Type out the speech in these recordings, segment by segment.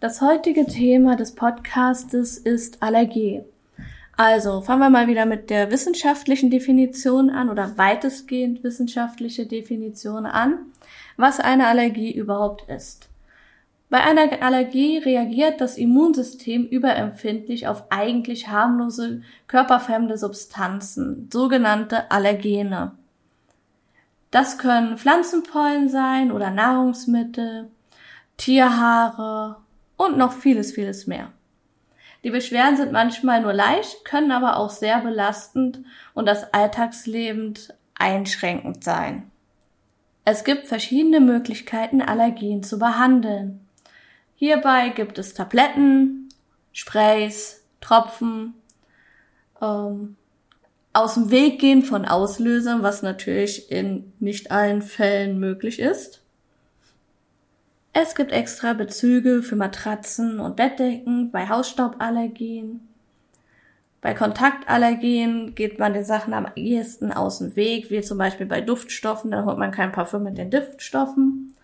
Das heutige Thema des Podcastes ist Allergie. Also fangen wir mal wieder mit der wissenschaftlichen Definition an oder weitestgehend wissenschaftliche Definition an, was eine Allergie überhaupt ist. Bei einer Allergie reagiert das Immunsystem überempfindlich auf eigentlich harmlose körperfremde Substanzen, sogenannte Allergene. Das können Pflanzenpollen sein oder Nahrungsmittel, Tierhaare und noch vieles, vieles mehr. Die Beschwerden sind manchmal nur leicht, können aber auch sehr belastend und das Alltagsleben einschränkend sein. Es gibt verschiedene Möglichkeiten, Allergien zu behandeln. Hierbei gibt es Tabletten, Sprays, Tropfen, ähm, aus dem Weg gehen von Auslösern, was natürlich in nicht allen Fällen möglich ist. Es gibt extra Bezüge für Matratzen und Bettdecken bei Hausstauballergien. Bei Kontaktallergien geht man den Sachen am ehesten aus dem Weg, wie zum Beispiel bei Duftstoffen, da holt man kein Parfüm mit den Duftstoffen.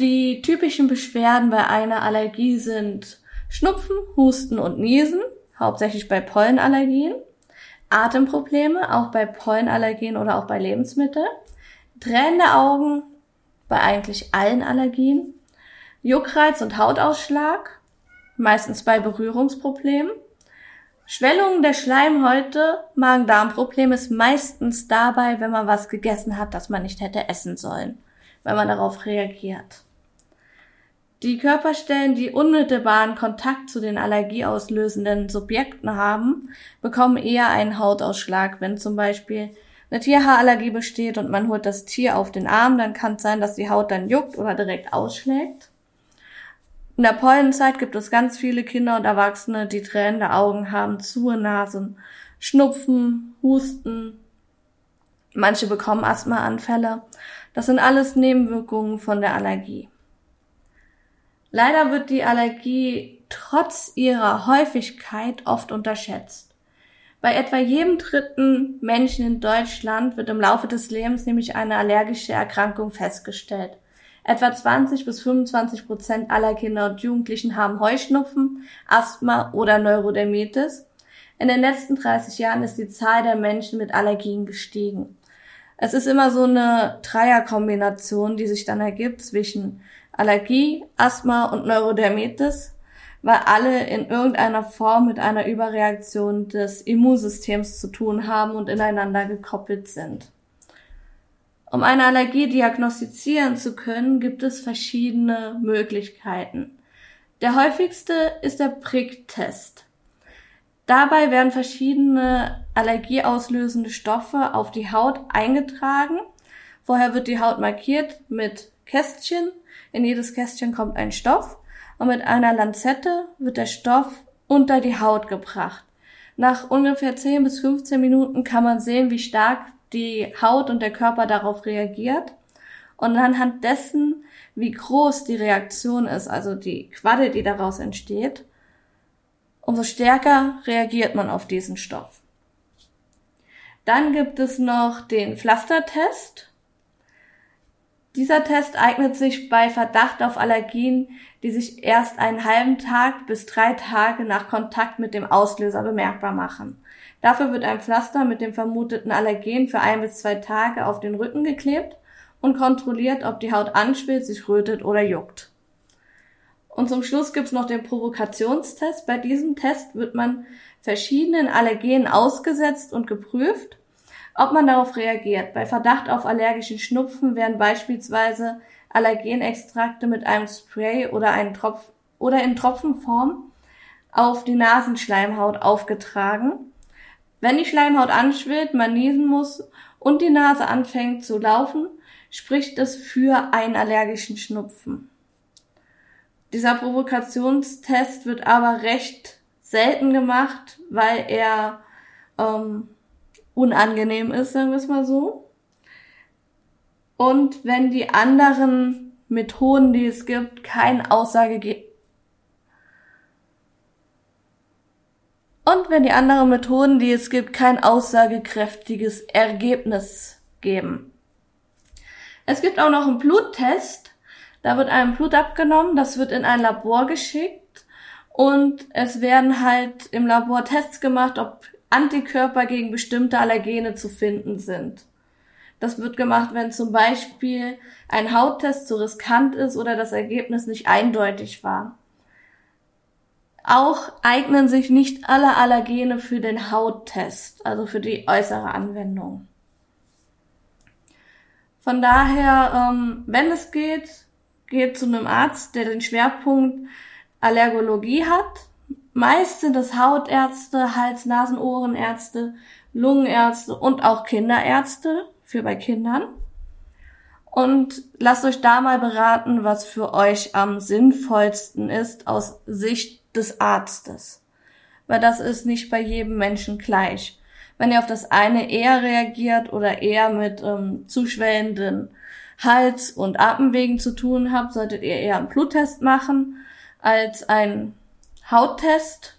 Die typischen Beschwerden bei einer Allergie sind Schnupfen, Husten und Niesen, hauptsächlich bei Pollenallergien, Atemprobleme, auch bei Pollenallergien oder auch bei Lebensmitteln, tränende Augen, bei eigentlich allen Allergien, Juckreiz und Hautausschlag, meistens bei Berührungsproblemen, Schwellungen der Schleimhäute, Magen-Darm-Problem ist meistens dabei, wenn man was gegessen hat, das man nicht hätte essen sollen, wenn man darauf reagiert. Die Körperstellen, die unmittelbaren Kontakt zu den allergieauslösenden Subjekten haben, bekommen eher einen Hautausschlag, wenn zum Beispiel eine Tierhaarallergie besteht und man holt das Tier auf den Arm, dann kann es sein, dass die Haut dann juckt oder direkt ausschlägt. In der Pollenzeit gibt es ganz viele Kinder und Erwachsene, die tränende Augen haben, zu Nasen, Schnupfen, Husten. Manche bekommen Asthmaanfälle. Das sind alles Nebenwirkungen von der Allergie. Leider wird die Allergie trotz ihrer Häufigkeit oft unterschätzt. Bei etwa jedem dritten Menschen in Deutschland wird im Laufe des Lebens nämlich eine allergische Erkrankung festgestellt. Etwa 20 bis 25 Prozent aller Kinder und Jugendlichen haben Heuschnupfen, Asthma oder Neurodermitis. In den letzten 30 Jahren ist die Zahl der Menschen mit Allergien gestiegen. Es ist immer so eine Dreierkombination, die sich dann ergibt zwischen Allergie, Asthma und Neurodermitis weil alle in irgendeiner Form mit einer Überreaktion des Immunsystems zu tun haben und ineinander gekoppelt sind. Um eine Allergie diagnostizieren zu können, gibt es verschiedene Möglichkeiten. Der häufigste ist der Pricktest. Dabei werden verschiedene allergieauslösende Stoffe auf die Haut eingetragen. Vorher wird die Haut markiert mit Kästchen. In jedes Kästchen kommt ein Stoff und mit einer Lanzette wird der Stoff unter die Haut gebracht. Nach ungefähr 10 bis 15 Minuten kann man sehen, wie stark die Haut und der Körper darauf reagiert. Und anhand dessen, wie groß die Reaktion ist, also die Quadde, die daraus entsteht, umso stärker reagiert man auf diesen Stoff. Dann gibt es noch den Pflastertest. Dieser Test eignet sich bei Verdacht auf Allergien, die sich erst einen halben Tag bis drei Tage nach Kontakt mit dem Auslöser bemerkbar machen. Dafür wird ein Pflaster mit dem vermuteten Allergen für ein bis zwei Tage auf den Rücken geklebt und kontrolliert, ob die Haut anschwillt, sich rötet oder juckt. Und zum Schluss gibt's noch den Provokationstest. Bei diesem Test wird man verschiedenen Allergenen ausgesetzt und geprüft ob man darauf reagiert. Bei Verdacht auf allergischen Schnupfen werden beispielsweise Allergenextrakte mit einem Spray oder, einen Tropf oder in Tropfenform auf die Nasenschleimhaut aufgetragen. Wenn die Schleimhaut anschwillt, man niesen muss und die Nase anfängt zu laufen, spricht es für einen allergischen Schnupfen. Dieser Provokationstest wird aber recht selten gemacht, weil er ähm, unangenehm ist, sagen wir es mal so. Und wenn die anderen Methoden, die es gibt, keine Aussage geben. Und wenn die anderen Methoden, die es gibt, kein aussagekräftiges Ergebnis geben. Es gibt auch noch einen Bluttest. Da wird einem Blut abgenommen, das wird in ein Labor geschickt und es werden halt im Labor Tests gemacht, ob Antikörper gegen bestimmte Allergene zu finden sind. Das wird gemacht, wenn zum Beispiel ein Hauttest zu riskant ist oder das Ergebnis nicht eindeutig war. Auch eignen sich nicht alle Allergene für den Hauttest, also für die äußere Anwendung. Von daher, ähm, wenn es geht, geht zu einem Arzt, der den Schwerpunkt Allergologie hat. Meist sind es Hautärzte, Hals-, Nasen-, Ohrenärzte, Lungenärzte und auch Kinderärzte für bei Kindern. Und lasst euch da mal beraten, was für euch am sinnvollsten ist aus Sicht des Arztes. Weil das ist nicht bei jedem Menschen gleich. Wenn ihr auf das eine eher reagiert oder eher mit ähm, zuschwellenden Hals- und Atemwegen zu tun habt, solltet ihr eher einen Bluttest machen als einen Hauttest.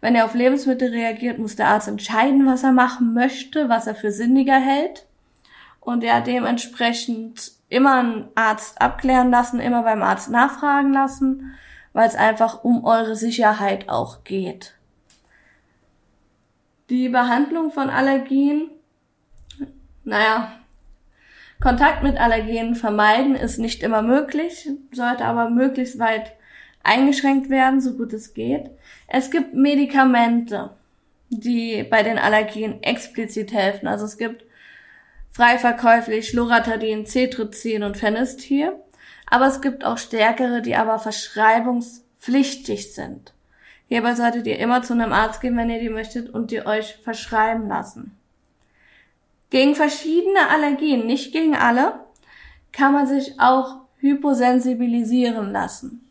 Wenn ihr auf Lebensmittel reagiert, muss der Arzt entscheiden, was er machen möchte, was er für sinniger hält. Und ja, dementsprechend immer einen Arzt abklären lassen, immer beim Arzt nachfragen lassen weil es einfach um eure Sicherheit auch geht. Die Behandlung von Allergien, naja, Kontakt mit Allergenen vermeiden ist nicht immer möglich, sollte aber möglichst weit eingeschränkt werden, so gut es geht. Es gibt Medikamente, die bei den Allergien explizit helfen. Also es gibt frei verkäuflich Loratadin, Cetrizin und Phenestir. Aber es gibt auch stärkere, die aber verschreibungspflichtig sind. Hierbei solltet ihr immer zu einem Arzt gehen, wenn ihr die möchtet, und die euch verschreiben lassen. Gegen verschiedene Allergien, nicht gegen alle, kann man sich auch hyposensibilisieren lassen.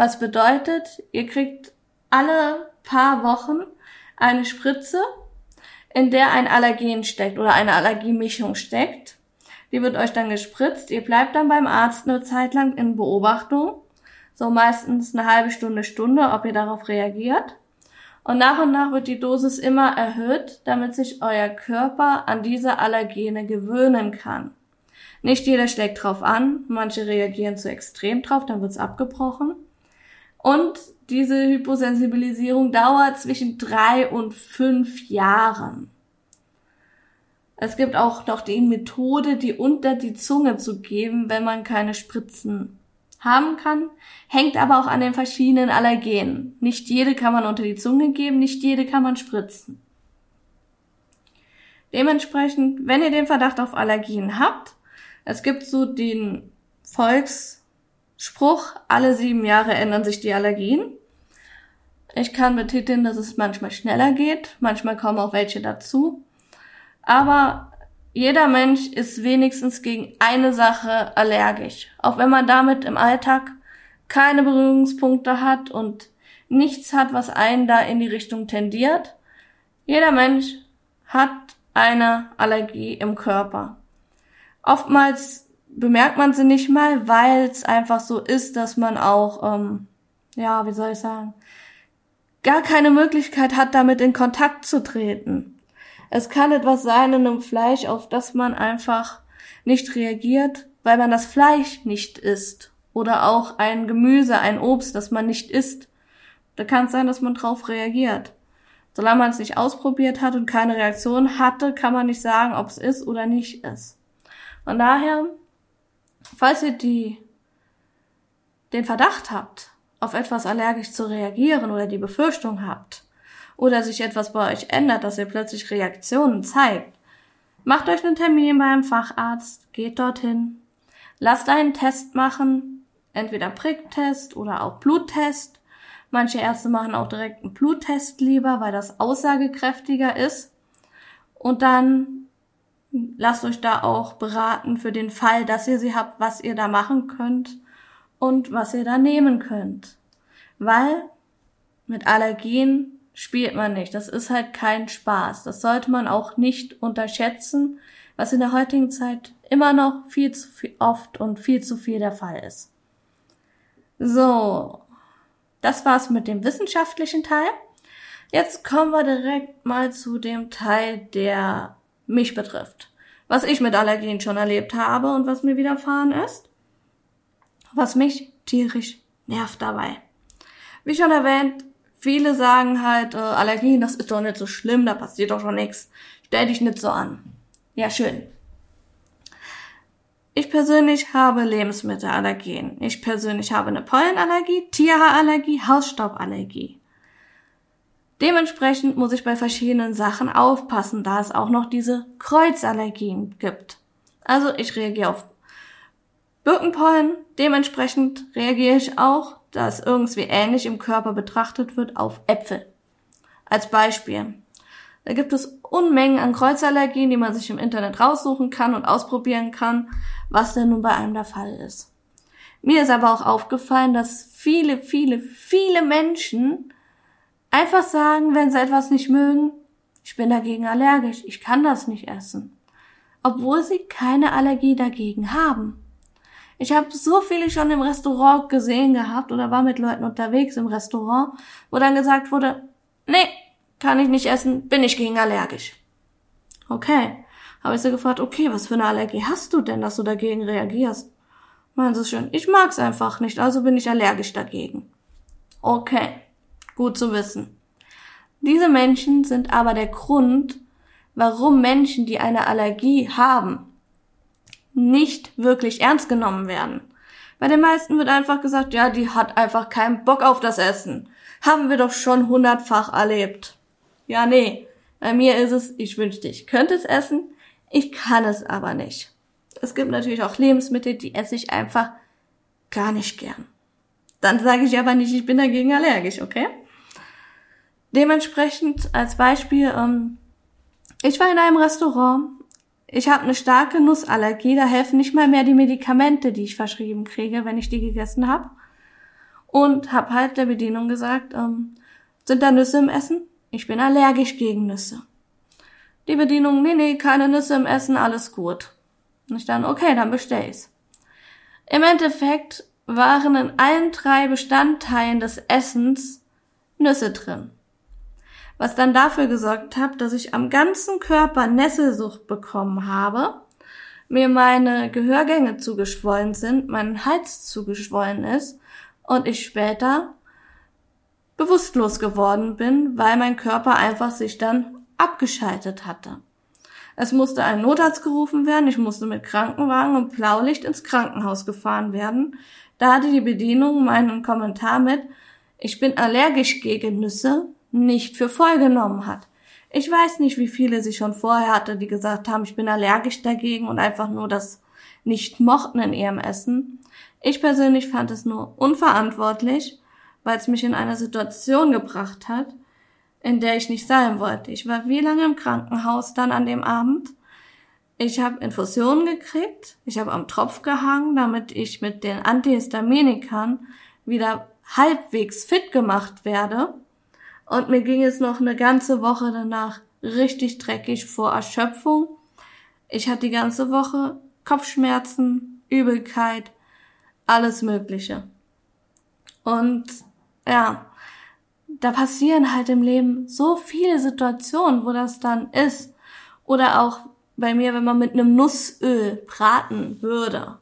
Was bedeutet, ihr kriegt alle paar Wochen eine Spritze, in der ein Allergen steckt oder eine Allergiemischung steckt. Die wird euch dann gespritzt. Ihr bleibt dann beim Arzt eine Zeit lang in Beobachtung. So meistens eine halbe Stunde, Stunde, ob ihr darauf reagiert. Und nach und nach wird die Dosis immer erhöht, damit sich euer Körper an diese Allergene gewöhnen kann. Nicht jeder schlägt drauf an, manche reagieren zu extrem drauf, dann wird's abgebrochen. Und diese Hyposensibilisierung dauert zwischen drei und fünf Jahren. Es gibt auch noch die Methode, die unter die Zunge zu geben, wenn man keine Spritzen haben kann, hängt aber auch an den verschiedenen Allergenen. Nicht jede kann man unter die Zunge geben, nicht jede kann man spritzen. Dementsprechend, wenn ihr den Verdacht auf Allergien habt, es gibt so den Volksspruch, alle sieben Jahre ändern sich die Allergien. Ich kann betiteln, dass es manchmal schneller geht, manchmal kommen auch welche dazu. Aber jeder Mensch ist wenigstens gegen eine Sache allergisch. Auch wenn man damit im Alltag keine Berührungspunkte hat und nichts hat, was einen da in die Richtung tendiert. Jeder Mensch hat eine Allergie im Körper. Oftmals bemerkt man sie nicht mal, weil es einfach so ist, dass man auch, ähm, ja, wie soll ich sagen, gar keine Möglichkeit hat, damit in Kontakt zu treten. Es kann etwas sein in einem Fleisch, auf das man einfach nicht reagiert, weil man das Fleisch nicht isst. Oder auch ein Gemüse, ein Obst, das man nicht isst. Da kann es sein, dass man drauf reagiert. Solange man es nicht ausprobiert hat und keine Reaktion hatte, kann man nicht sagen, ob es ist oder nicht ist. Von daher, falls ihr die, den Verdacht habt, auf etwas allergisch zu reagieren oder die Befürchtung habt, oder sich etwas bei euch ändert, dass ihr plötzlich Reaktionen zeigt, macht euch einen Termin beim Facharzt, geht dorthin, lasst einen Test machen, entweder Pricktest oder auch Bluttest. Manche Ärzte machen auch direkt einen Bluttest lieber, weil das aussagekräftiger ist. Und dann lasst euch da auch beraten für den Fall, dass ihr sie habt, was ihr da machen könnt und was ihr da nehmen könnt. Weil mit Allergien spielt man nicht. Das ist halt kein Spaß. Das sollte man auch nicht unterschätzen, was in der heutigen Zeit immer noch viel zu viel, oft und viel zu viel der Fall ist. So, das war's mit dem wissenschaftlichen Teil. Jetzt kommen wir direkt mal zu dem Teil, der mich betrifft. Was ich mit Allergien schon erlebt habe und was mir widerfahren ist. was mich tierisch nervt dabei. Wie schon erwähnt, viele sagen halt, äh, Allergien, das ist doch nicht so schlimm, da passiert doch schon nichts. Stell dich nicht so an. Ja, schön. Ich persönlich habe Lebensmittelallergien. Ich persönlich habe eine Pollenallergie, Tierhaarallergie, Hausstauballergie. Dementsprechend muss ich bei verschiedenen Sachen aufpassen, da es auch noch diese Kreuzallergien gibt. Also ich reagiere auf Birkenpollen, dementsprechend reagiere ich auch, da es irgendwie ähnlich im Körper betrachtet wird, auf Äpfel. Als Beispiel. Da gibt es Unmengen an Kreuzallergien, die man sich im Internet raussuchen kann und ausprobieren kann, was denn nun bei einem der Fall ist. Mir ist aber auch aufgefallen, dass viele, viele, viele Menschen einfach sagen, wenn sie etwas nicht mögen, ich bin dagegen allergisch, ich kann das nicht essen. Obwohl sie keine Allergie dagegen haben. Ich habe so viele schon im Restaurant gesehen gehabt oder war mit Leuten unterwegs im Restaurant, wo dann gesagt wurde, nee, kann ich nicht essen, bin ich gegen allergisch. Okay. Habe ich sie gefragt, okay, was für eine Allergie hast du denn, dass du dagegen reagierst? Meinen sie schön, ich mag's einfach nicht, also bin ich allergisch dagegen. Okay, gut zu wissen. Diese Menschen sind aber der Grund, warum Menschen, die eine Allergie haben, nicht wirklich ernst genommen werden. Bei den meisten wird einfach gesagt, ja, die hat einfach keinen Bock auf das Essen. Haben wir doch schon hundertfach erlebt. Ja, nee. Bei mir ist es, ich wünschte, ich könnte es essen, ich kann es aber nicht. Es gibt natürlich auch Lebensmittel, die esse ich einfach gar nicht gern. Dann sage ich aber nicht, ich bin dagegen allergisch, okay? Dementsprechend als Beispiel, ähm, ich war in einem Restaurant, ich habe eine starke Nussallergie, da helfen nicht mal mehr die Medikamente, die ich verschrieben kriege, wenn ich die gegessen habe. Und habe halt der Bedienung gesagt, ähm, sind da Nüsse im Essen? Ich bin allergisch gegen Nüsse. Die Bedienung, nee, nee, keine Nüsse im Essen, alles gut. Und ich dann, okay, dann bestell ich's. Im Endeffekt waren in allen drei Bestandteilen des Essens Nüsse drin. Was dann dafür gesorgt hat, dass ich am ganzen Körper Nesselsucht bekommen habe, mir meine Gehörgänge zugeschwollen sind, mein Hals zugeschwollen ist und ich später bewusstlos geworden bin, weil mein Körper einfach sich dann abgeschaltet hatte. Es musste ein Notarzt gerufen werden, ich musste mit Krankenwagen und Blaulicht ins Krankenhaus gefahren werden. Da hatte die Bedienung meinen Kommentar mit, ich bin allergisch gegen Nüsse, nicht für voll genommen hat. Ich weiß nicht, wie viele sie schon vorher hatte, die gesagt haben, ich bin allergisch dagegen und einfach nur das nicht mochten in ihrem Essen. Ich persönlich fand es nur unverantwortlich weil es mich in eine Situation gebracht hat, in der ich nicht sein wollte. Ich war wie lange im Krankenhaus dann an dem Abend. Ich habe Infusionen gekriegt, ich habe am Tropf gehangen, damit ich mit den Antihistaminikern wieder halbwegs fit gemacht werde. Und mir ging es noch eine ganze Woche danach richtig dreckig vor Erschöpfung. Ich hatte die ganze Woche Kopfschmerzen, Übelkeit, alles Mögliche. Und ja, da passieren halt im Leben so viele Situationen, wo das dann ist. Oder auch bei mir, wenn man mit einem Nussöl braten würde.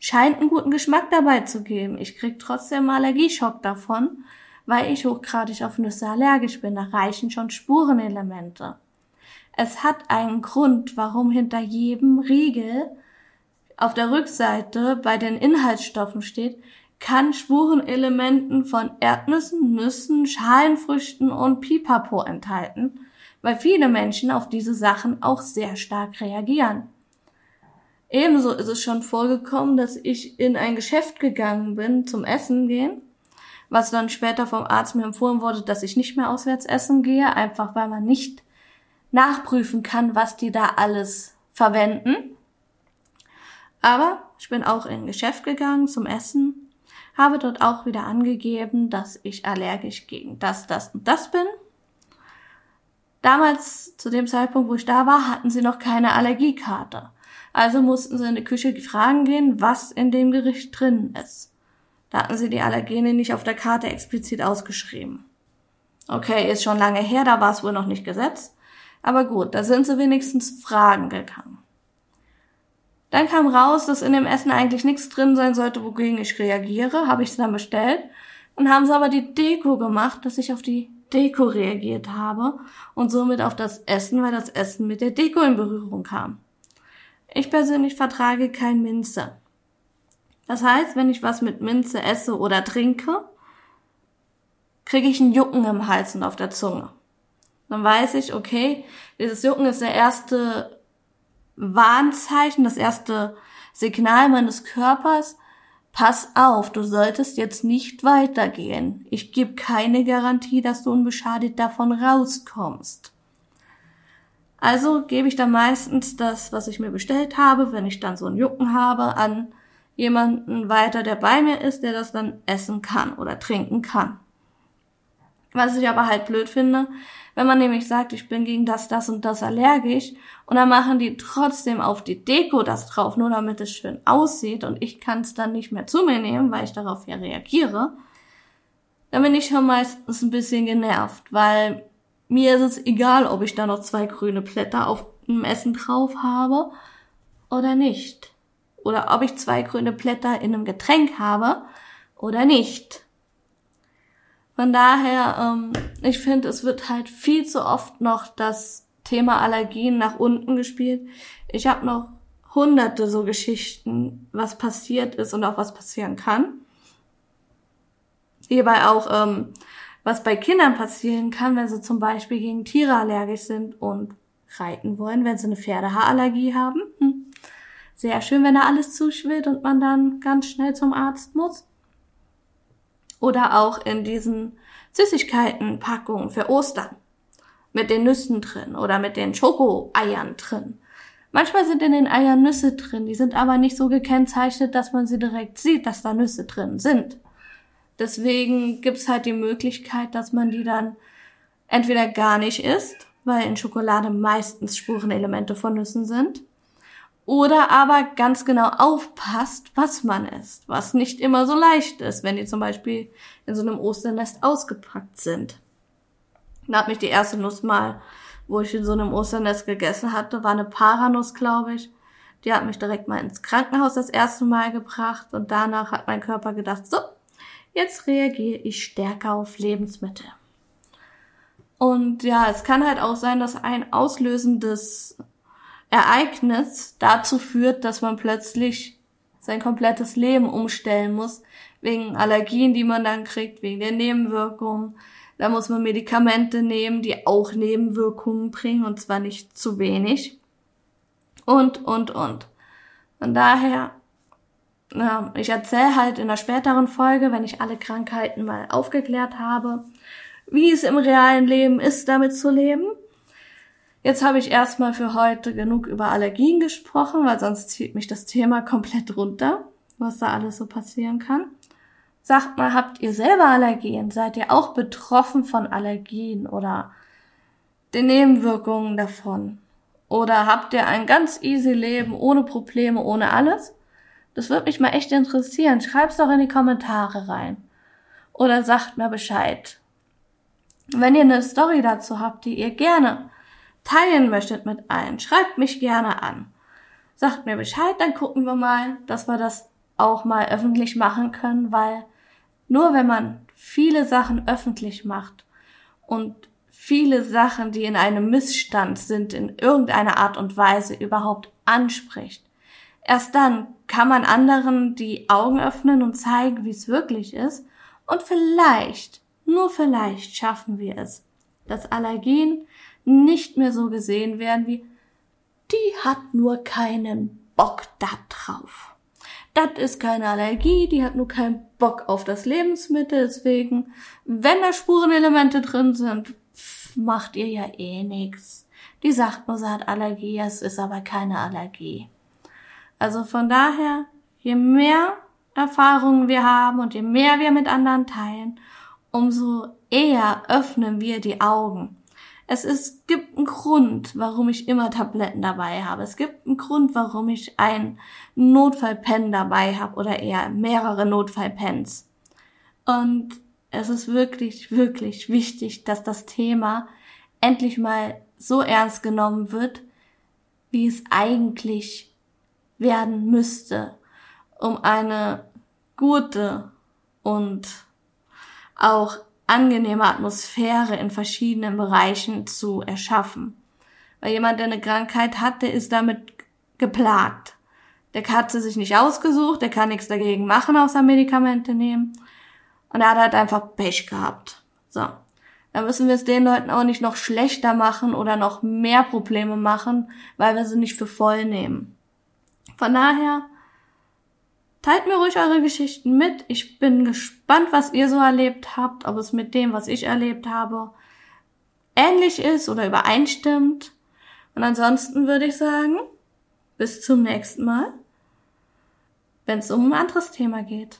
Scheint einen guten Geschmack dabei zu geben. Ich krieg trotzdem Allergieschock davon, weil ich hochgradig auf Nüsse allergisch bin. Da reichen schon Spurenelemente. Es hat einen Grund, warum hinter jedem Riegel auf der Rückseite bei den Inhaltsstoffen steht, kann Spurenelementen von Erdnüssen, Nüssen, Schalenfrüchten und Pipapo enthalten, weil viele Menschen auf diese Sachen auch sehr stark reagieren. Ebenso ist es schon vorgekommen, dass ich in ein Geschäft gegangen bin zum Essen gehen, was dann später vom Arzt mir empfohlen wurde, dass ich nicht mehr auswärts essen gehe, einfach weil man nicht nachprüfen kann, was die da alles verwenden. Aber ich bin auch in ein Geschäft gegangen zum Essen habe dort auch wieder angegeben, dass ich allergisch gegen das, das und das bin. Damals, zu dem Zeitpunkt, wo ich da war, hatten sie noch keine Allergiekarte. Also mussten sie in die Küche fragen gehen, was in dem Gericht drin ist. Da hatten sie die Allergene nicht auf der Karte explizit ausgeschrieben. Okay, ist schon lange her, da war es wohl noch nicht gesetzt. Aber gut, da sind sie wenigstens fragen gegangen. Dann kam raus, dass in dem Essen eigentlich nichts drin sein sollte, wogegen ich reagiere. Habe ich es dann bestellt. Und haben sie aber die Deko gemacht, dass ich auf die Deko reagiert habe und somit auf das Essen, weil das Essen mit der Deko in Berührung kam. Ich persönlich vertrage kein Minze. Das heißt, wenn ich was mit Minze esse oder trinke, kriege ich ein Jucken im Hals und auf der Zunge. Dann weiß ich, okay, dieses Jucken ist der erste Warnzeichen, das erste Signal meines Körpers, pass auf, du solltest jetzt nicht weitergehen. Ich gebe keine Garantie, dass du unbeschadet davon rauskommst. Also gebe ich dann meistens das, was ich mir bestellt habe, wenn ich dann so einen Jucken habe, an jemanden weiter, der bei mir ist, der das dann essen kann oder trinken kann. Was ich aber halt blöd finde, wenn man nämlich sagt, ich bin gegen das, das und das allergisch und dann machen die trotzdem auf die Deko das drauf, nur damit es schön aussieht und ich kann es dann nicht mehr zu mir nehmen, weil ich darauf ja reagiere, dann bin ich schon meistens ein bisschen genervt, weil mir ist es egal, ob ich da noch zwei grüne Blätter auf dem Essen drauf habe oder nicht. Oder ob ich zwei grüne Blätter in einem Getränk habe oder nicht. Von daher, ähm, ich finde, es wird halt viel zu oft noch das Thema Allergien nach unten gespielt. Ich habe noch hunderte so Geschichten, was passiert ist und auch was passieren kann. Hierbei auch, ähm, was bei Kindern passieren kann, wenn sie zum Beispiel gegen Tiere allergisch sind und reiten wollen, wenn sie eine Pferdehaarallergie haben. Hm. Sehr schön, wenn da alles zuschwillt und man dann ganz schnell zum Arzt muss. Oder auch in diesen Süßigkeitenpackungen für Ostern. Mit den Nüssen drin oder mit den Schokoeiern drin. Manchmal sind in den Eiern Nüsse drin, die sind aber nicht so gekennzeichnet, dass man sie direkt sieht, dass da Nüsse drin sind. Deswegen gibt's halt die Möglichkeit, dass man die dann entweder gar nicht isst, weil in Schokolade meistens Spurenelemente von Nüssen sind, oder aber ganz genau aufpasst, was man isst, was nicht immer so leicht ist, wenn die zum Beispiel in so einem Osternest ausgepackt sind. Da hat mich die erste Nuss mal, wo ich in so einem Osternest gegessen hatte, war eine Paranuss, glaube ich. Die hat mich direkt mal ins Krankenhaus das erste Mal gebracht und danach hat mein Körper gedacht, so, jetzt reagiere ich stärker auf Lebensmittel. Und ja, es kann halt auch sein, dass ein auslösendes Ereignis dazu führt, dass man plötzlich sein komplettes Leben umstellen muss, wegen Allergien, die man dann kriegt, wegen der Nebenwirkungen. Da muss man Medikamente nehmen, die auch Nebenwirkungen bringen, und zwar nicht zu wenig. Und, und, und. Von daher, ja, ich erzähle halt in einer späteren Folge, wenn ich alle Krankheiten mal aufgeklärt habe, wie es im realen Leben ist, damit zu leben. Jetzt habe ich erstmal für heute genug über Allergien gesprochen, weil sonst zieht mich das Thema komplett runter, was da alles so passieren kann. Sagt mal, habt ihr selber Allergien? Seid ihr auch betroffen von Allergien oder den Nebenwirkungen davon? Oder habt ihr ein ganz easy Leben ohne Probleme, ohne alles? Das würde mich mal echt interessieren. Schreib's doch in die Kommentare rein. Oder sagt mir Bescheid. Wenn ihr eine Story dazu habt, die ihr gerne teilen möchtet mit allen, schreibt mich gerne an. Sagt mir Bescheid, dann gucken wir mal, dass wir das auch mal öffentlich machen können, weil nur wenn man viele Sachen öffentlich macht und viele Sachen, die in einem Missstand sind, in irgendeiner Art und Weise überhaupt anspricht, erst dann kann man anderen die Augen öffnen und zeigen, wie es wirklich ist und vielleicht, nur vielleicht schaffen wir es, dass Allergien nicht mehr so gesehen werden wie die hat nur keinen Bock da drauf. Das ist keine Allergie, die hat nur keinen Bock auf das Lebensmittel, deswegen, wenn da Spurenelemente drin sind, macht ihr ja eh nix. Die sagt nur, sie hat Allergie, es ist aber keine Allergie. Also von daher, je mehr Erfahrungen wir haben und je mehr wir mit anderen teilen, umso eher öffnen wir die Augen. Es ist, gibt einen Grund, warum ich immer Tabletten dabei habe. Es gibt einen Grund, warum ich ein Notfallpen dabei habe oder eher mehrere Notfallpens. Und es ist wirklich, wirklich wichtig, dass das Thema endlich mal so ernst genommen wird, wie es eigentlich werden müsste, um eine gute und auch angenehme Atmosphäre in verschiedenen Bereichen zu erschaffen. Weil jemand, der eine Krankheit hat, der ist damit geplagt. Der hat sie sich nicht ausgesucht, der kann nichts dagegen machen, außer Medikamente nehmen. Und er hat halt einfach Pech gehabt. So. Dann müssen wir es den Leuten auch nicht noch schlechter machen oder noch mehr Probleme machen, weil wir sie nicht für voll nehmen. Von daher, teilt mir ruhig eure Geschichten mit. Ich bin gespannt, was ihr so erlebt habt, ob es mit dem, was ich erlebt habe, ähnlich ist oder übereinstimmt. Und ansonsten würde ich sagen, bis zum nächsten Mal, wenn es um ein anderes Thema geht.